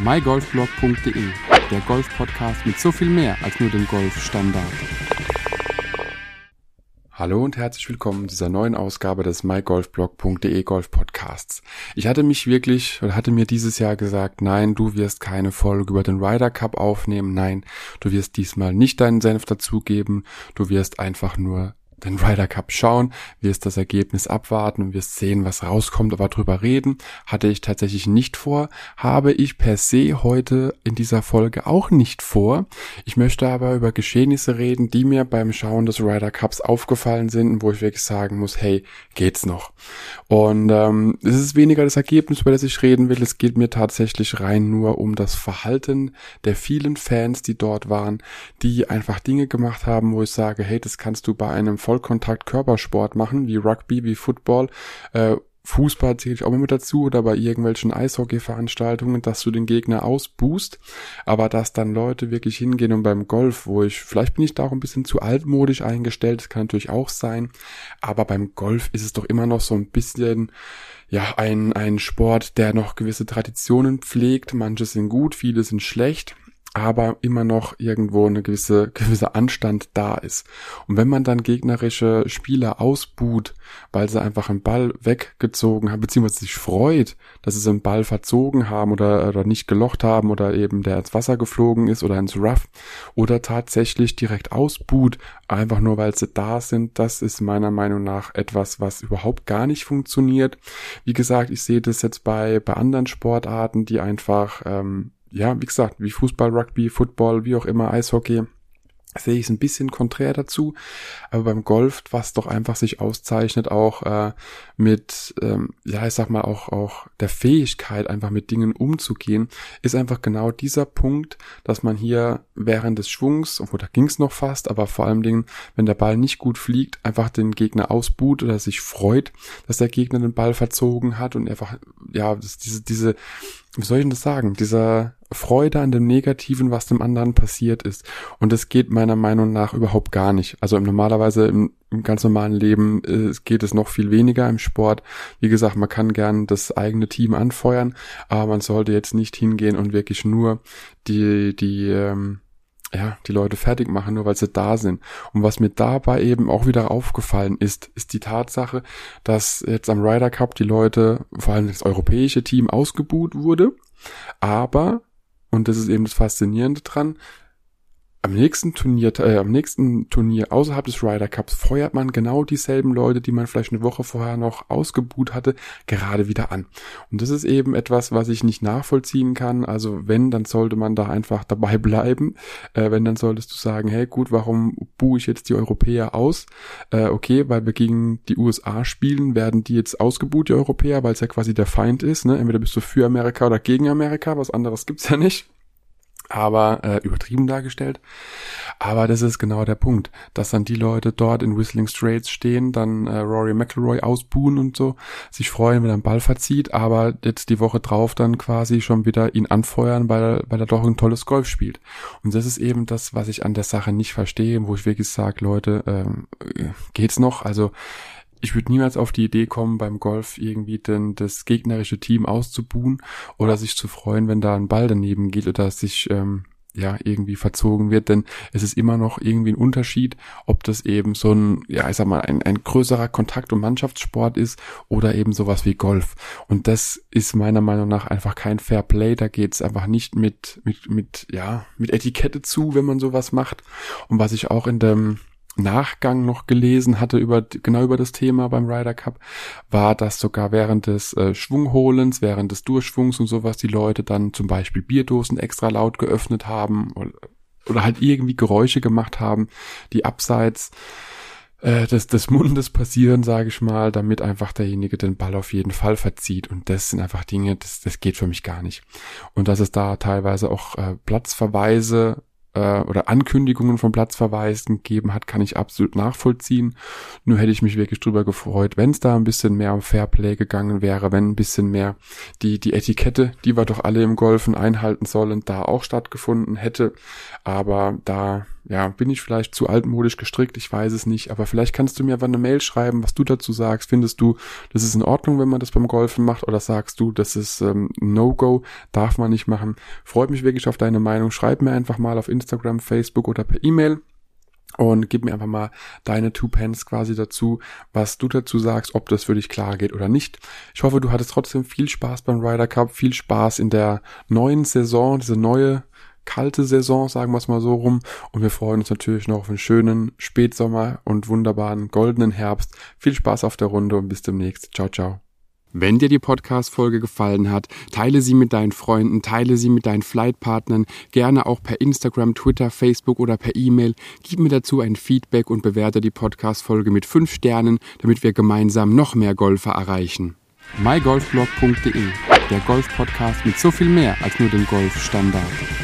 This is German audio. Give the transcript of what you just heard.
mygolfblog.de, der Golf-Podcast mit so viel mehr als nur dem Golfstandard. Hallo und herzlich willkommen zu dieser neuen Ausgabe des mygolfblog.de Golf Podcasts. Ich hatte mich wirklich oder hatte mir dieses Jahr gesagt, nein, du wirst keine Folge über den Ryder Cup aufnehmen, nein, du wirst diesmal nicht deinen Senf dazugeben, du wirst einfach nur den Ryder Cup schauen, wirst das Ergebnis abwarten und wirst sehen, was rauskommt, aber drüber reden hatte ich tatsächlich nicht vor, habe ich per se heute in dieser Folge auch nicht vor. Ich möchte aber über Geschehnisse reden, die mir beim Schauen des Ryder Cups aufgefallen sind wo ich wirklich sagen muss, hey, geht's noch? Und ähm, es ist weniger das Ergebnis, über das ich reden will, es geht mir tatsächlich rein nur um das Verhalten der vielen Fans, die dort waren, die einfach Dinge gemacht haben, wo ich sage, hey, das kannst du bei einem Vollkontakt-Körpersport machen, wie Rugby, wie Football, äh, Fußball zähle ich auch immer mit dazu oder bei irgendwelchen Eishockey-Veranstaltungen, dass du den Gegner ausboost, aber dass dann Leute wirklich hingehen und beim Golf, wo ich, vielleicht bin ich da auch ein bisschen zu altmodisch eingestellt, das kann natürlich auch sein, aber beim Golf ist es doch immer noch so ein bisschen, ja, ein, ein Sport, der noch gewisse Traditionen pflegt, manche sind gut, viele sind schlecht, aber immer noch irgendwo eine gewisse, gewisse Anstand da ist. Und wenn man dann gegnerische Spieler ausbuht, weil sie einfach einen Ball weggezogen haben, beziehungsweise sich freut, dass sie einen Ball verzogen haben oder, oder nicht gelocht haben oder eben der ins Wasser geflogen ist oder ins Rough oder tatsächlich direkt ausbuht, einfach nur weil sie da sind, das ist meiner Meinung nach etwas, was überhaupt gar nicht funktioniert. Wie gesagt, ich sehe das jetzt bei, bei anderen Sportarten, die einfach ähm, ja, wie gesagt, wie Fußball, Rugby, Football, wie auch immer, Eishockey, sehe ich es ein bisschen konträr dazu. Aber beim Golf, was doch einfach sich auszeichnet, auch äh, mit, ähm, ja, ich sag mal, auch, auch der Fähigkeit, einfach mit Dingen umzugehen, ist einfach genau dieser Punkt, dass man hier während des Schwungs, obwohl da ging es noch fast, aber vor allem Dingen, wenn der Ball nicht gut fliegt, einfach den Gegner ausbuht oder sich freut, dass der Gegner den Ball verzogen hat und einfach, ja, diese, diese, wie soll ich denn das sagen, dieser Freude an dem Negativen, was dem anderen passiert ist. Und das geht meiner Meinung nach überhaupt gar nicht. Also normalerweise im, im ganz normalen Leben äh, geht es noch viel weniger im Sport. Wie gesagt, man kann gern das eigene Team anfeuern, aber man sollte jetzt nicht hingehen und wirklich nur die, die, ähm, ja, die Leute fertig machen, nur weil sie da sind. Und was mir dabei eben auch wieder aufgefallen ist, ist die Tatsache, dass jetzt am Ryder Cup die Leute, vor allem das europäische Team, ausgebuht wurde, aber und das ist eben das Faszinierende dran, am nächsten Turnier, äh, am nächsten Turnier außerhalb des Ryder Cups feuert man genau dieselben Leute, die man vielleicht eine Woche vorher noch ausgebuht hatte, gerade wieder an. Und das ist eben etwas, was ich nicht nachvollziehen kann. Also wenn, dann sollte man da einfach dabei bleiben. Äh, wenn, dann solltest du sagen, hey gut, warum buhe ich jetzt die Europäer aus? Äh, okay, weil wir gegen die USA spielen, werden die jetzt ausgebuht, die Europäer, weil es ja quasi der Feind ist. Ne? Entweder bist du für Amerika oder gegen Amerika, was anderes gibt's ja nicht aber äh, übertrieben dargestellt. Aber das ist genau der Punkt, dass dann die Leute dort in Whistling Straits stehen, dann äh, Rory McIlroy ausbuhen und so, sich freuen, wenn er einen Ball verzieht, aber jetzt die Woche drauf dann quasi schon wieder ihn anfeuern, weil er, weil er doch ein tolles Golf spielt. Und das ist eben das, was ich an der Sache nicht verstehe, wo ich wirklich sage, Leute, ähm, geht's noch? Also ich würde niemals auf die Idee kommen, beim Golf irgendwie denn das gegnerische Team auszubuhen oder sich zu freuen, wenn da ein Ball daneben geht oder sich ähm, ja irgendwie verzogen wird, denn es ist immer noch irgendwie ein Unterschied, ob das eben so ein, ja, ich sag mal, ein, ein größerer Kontakt- und Mannschaftssport ist oder eben sowas wie Golf. Und das ist meiner Meinung nach einfach kein Fair Play. Da geht's einfach nicht mit, mit, mit, ja, mit Etikette zu, wenn man sowas macht. Und was ich auch in dem Nachgang noch gelesen hatte über genau über das Thema beim Ryder Cup, war, dass sogar während des äh, Schwungholens, während des Durchschwungs und sowas die Leute dann zum Beispiel Bierdosen extra laut geöffnet haben oder, oder halt irgendwie Geräusche gemacht haben, die abseits äh, des, des Mundes passieren, sage ich mal, damit einfach derjenige den Ball auf jeden Fall verzieht. Und das sind einfach Dinge, das, das geht für mich gar nicht. Und dass es da teilweise auch äh, Platzverweise äh, oder Ankündigungen vom Platzverweisen gegeben hat, kann ich absolut nachvollziehen. Nur hätte ich mich wirklich drüber gefreut, wenn es da ein bisschen mehr um Fairplay gegangen wäre, wenn ein bisschen mehr die, die Etikette, die wir doch alle im Golfen einhalten sollen, da auch stattgefunden hätte. Aber da ja, bin ich vielleicht zu altmodisch gestrickt, ich weiß es nicht, aber vielleicht kannst du mir einfach eine Mail schreiben, was du dazu sagst. Findest du, das ist in Ordnung, wenn man das beim Golfen macht oder sagst du, das ist ähm, No-Go, darf man nicht machen. Freut mich wirklich auf deine Meinung. Schreib mir einfach mal auf Instagram, Facebook oder per E-Mail und gib mir einfach mal deine Two Pence quasi dazu, was du dazu sagst, ob das für dich klar geht oder nicht. Ich hoffe, du hattest trotzdem viel Spaß beim Ryder Cup, viel Spaß in der neuen Saison, diese neue kalte Saison, sagen wir es mal so rum. Und wir freuen uns natürlich noch auf einen schönen Spätsommer und wunderbaren goldenen Herbst. Viel Spaß auf der Runde und bis demnächst. Ciao, ciao. Wenn dir die Podcast-Folge gefallen hat, teile sie mit deinen Freunden, teile sie mit deinen Flightpartnern, gerne auch per Instagram, Twitter, Facebook oder per E-Mail. Gib mir dazu ein Feedback und bewerte die Podcast-Folge mit 5 Sternen, damit wir gemeinsam noch mehr Golfer erreichen. mygolfblog.de, der Golf-Podcast mit so viel mehr als nur dem Golfstandard.